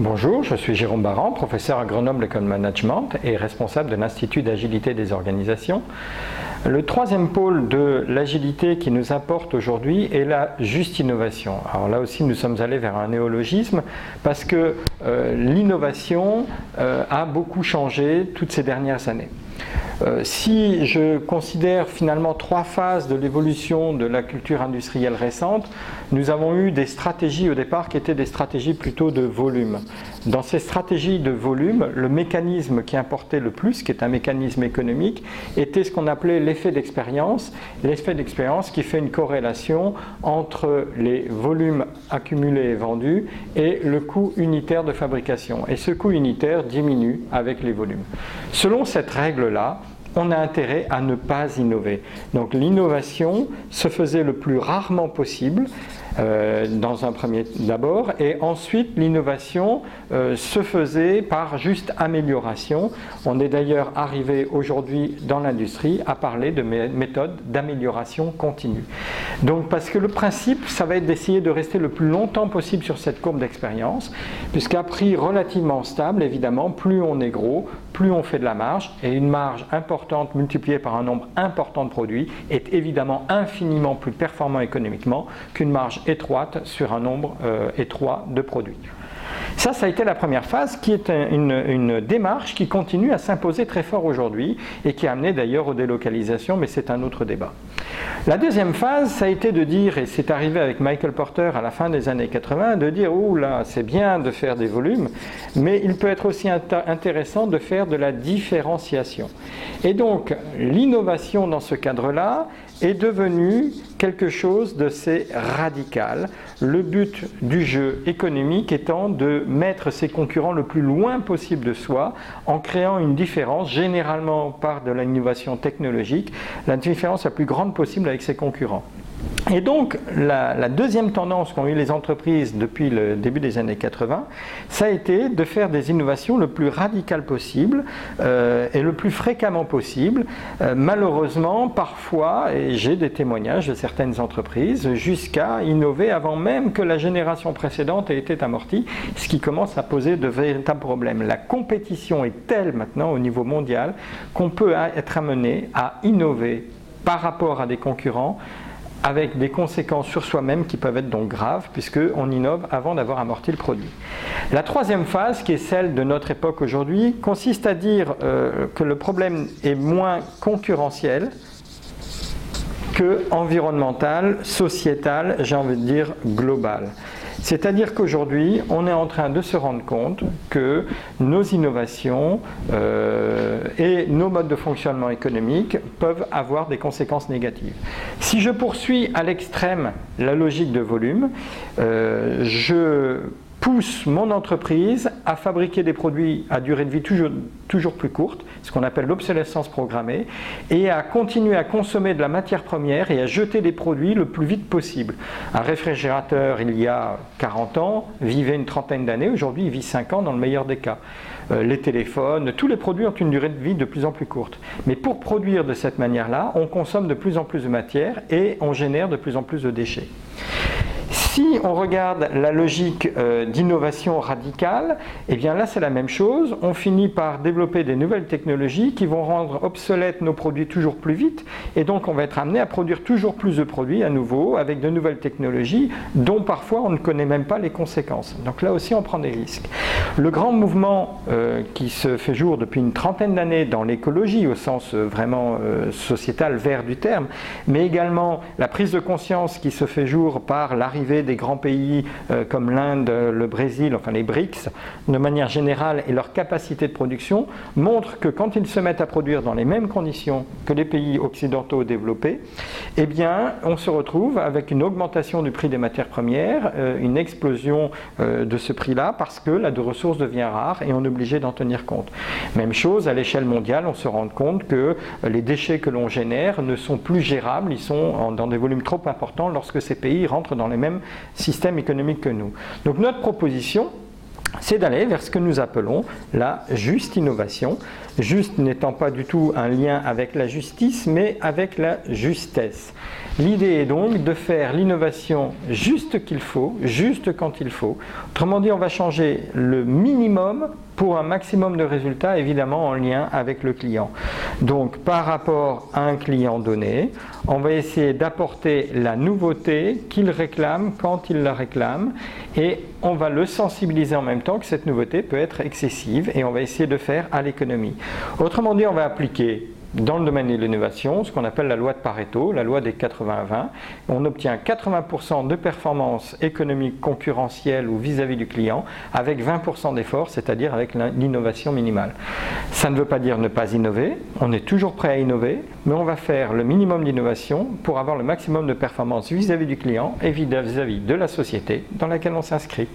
Bonjour, je suis Jérôme Baran, professeur à Grenoble École Management et responsable de l'Institut d'agilité des organisations. Le troisième pôle de l'agilité qui nous apporte aujourd'hui est la juste innovation. Alors là aussi, nous sommes allés vers un néologisme parce que euh, l'innovation euh, a beaucoup changé toutes ces dernières années. Euh, si je considère finalement trois phases de l'évolution de la culture industrielle récente, nous avons eu des stratégies au départ qui étaient des stratégies plutôt de volume. Dans ces stratégies de volume, le mécanisme qui importait le plus, qui est un mécanisme économique, était ce qu'on appelait l'effet d'expérience. L'effet d'expérience qui fait une corrélation entre les volumes accumulés et vendus et le coût unitaire de fabrication. Et ce coût unitaire diminue avec les volumes. Selon cette règle-là, on a intérêt à ne pas innover. Donc l'innovation se faisait le plus rarement possible euh, dans un premier d'abord, et ensuite l'innovation euh, se faisait par juste amélioration. On est d'ailleurs arrivé aujourd'hui dans l'industrie à parler de méthodes d'amélioration continue. Donc parce que le principe, ça va être d'essayer de rester le plus longtemps possible sur cette courbe d'expérience, puisqu'à prix relativement stable, évidemment, plus on est gros, plus on fait de la marge, et une marge importante multipliée par un nombre important de produits est évidemment infiniment plus performant économiquement qu'une marge étroite sur un nombre euh, étroit de produits. Ça, ça a été la première phase qui est une, démarche qui continue à s'imposer très fort aujourd'hui et qui a amené d'ailleurs aux délocalisations, mais c'est un autre débat. La deuxième phase, ça a été de dire, et c'est arrivé avec Michael Porter à la fin des années 80, de dire, ouh là, c'est bien de faire des volumes, mais il peut être aussi intéressant de faire de la différenciation. Et donc, l'innovation dans ce cadre-là, est devenu quelque chose de assez radical. Le but du jeu économique étant de mettre ses concurrents le plus loin possible de soi en créant une différence, généralement par de l'innovation technologique, la différence la plus grande possible avec ses concurrents. Et donc, la, deuxième tendance qu'ont eu les entreprises depuis le début des années 80, ça a été de faire des innovations le plus radicales possible euh, et le plus fréquemment possible. Euh, malheureusement, parfois, et j'ai des témoignages de certaines entreprises, jusqu'à innover avant même que la génération précédente ait été amortie, ce qui commence à poser de véritables problèmes. La compétition est telle maintenant au niveau mondial qu'on peut être amené à innover par rapport à des concurrents avec des conséquences sur soi-même qui peuvent être donc graves, puisqu'on innove avant d'avoir amorti le produit. La troisième phase, qui est celle de notre époque aujourd'hui, consiste à dire euh, que le problème est moins concurrentiel que environnemental, sociétal, j'ai envie de dire global. C'est-à-dire qu'aujourd'hui, on est en train de se rendre compte que nos innovations euh, et nos modes de fonctionnement économique peuvent avoir des conséquences négatives. Si je poursuis à l'extrême la logique de volume, euh, je pousse mon entreprise à fabriquer des produits à durée de vie toujours, toujours plus courte, ce qu'on appelle l'obsolescence programmée, et à continuer à consommer de la matière première et à jeter des produits le plus vite possible. Un réfrigérateur, il y a 40 ans, vivait une trentaine d'années, aujourd'hui il vit 5 ans dans le meilleur des cas. Euh, les téléphones, tous les produits ont une durée de vie de plus en plus courte. Mais pour produire de cette manière-là, on consomme de plus en plus de matière et on génère de plus en plus de déchets. Si on regarde la logique euh, d'innovation radicale, eh bien là c'est la même chose. On finit par développer des nouvelles technologies qui vont rendre obsolètes nos produits toujours plus vite, et donc on va être amené à produire toujours plus de produits à nouveau avec de nouvelles technologies dont parfois on ne connaît même pas les conséquences. Donc là aussi on prend des risques. Le grand mouvement euh, qui se fait jour depuis une trentaine d'années dans l'écologie au sens euh, vraiment sociétal vert du terme, mais également la prise de conscience qui se fait jour par l'arrivée des grands pays euh, comme l'Inde, le Brésil, enfin les BRICS, de manière générale, et leur capacité de production, montrent que quand ils se mettent à produire dans les mêmes conditions que les pays occidentaux développés, eh bien, on se retrouve avec une augmentation du prix des matières premières, euh, une explosion euh, de ce prix-là, parce que la de ressources devient rare et on est obligé d'en tenir compte. Même chose, à l'échelle mondiale, on se rend compte que les déchets que l'on génère ne sont plus gérables, ils sont dans des volumes trop importants lorsque ces pays rentrent dans les mêmes système économique que nous. Donc notre proposition, c'est d'aller vers ce que nous appelons la juste innovation. Juste n'étant pas du tout un lien avec la justice, mais avec la justesse. L'idée est donc de faire l'innovation juste qu'il faut, juste quand il faut. Autrement dit, on va changer le minimum pour un maximum de résultats, évidemment en lien avec le client. Donc par rapport à un client donné, on va essayer d'apporter la nouveauté qu'il réclame quand il la réclame et on va le sensibiliser en même temps que cette nouveauté peut être excessive et on va essayer de faire à l'économie. Autrement dit, on va appliquer dans le domaine de l'innovation, ce qu'on appelle la loi de Pareto, la loi des 80-20. On obtient 80% de performance économique concurrentielle ou vis-à-vis du client avec 20% d'effort, c'est-à-dire avec l'innovation minimale. Ça ne veut pas dire ne pas innover, on est toujours prêt à innover, mais on va faire le minimum d'innovation pour avoir le maximum de performance vis-à-vis du client et vis-à-vis de la société dans laquelle on s'inscrit.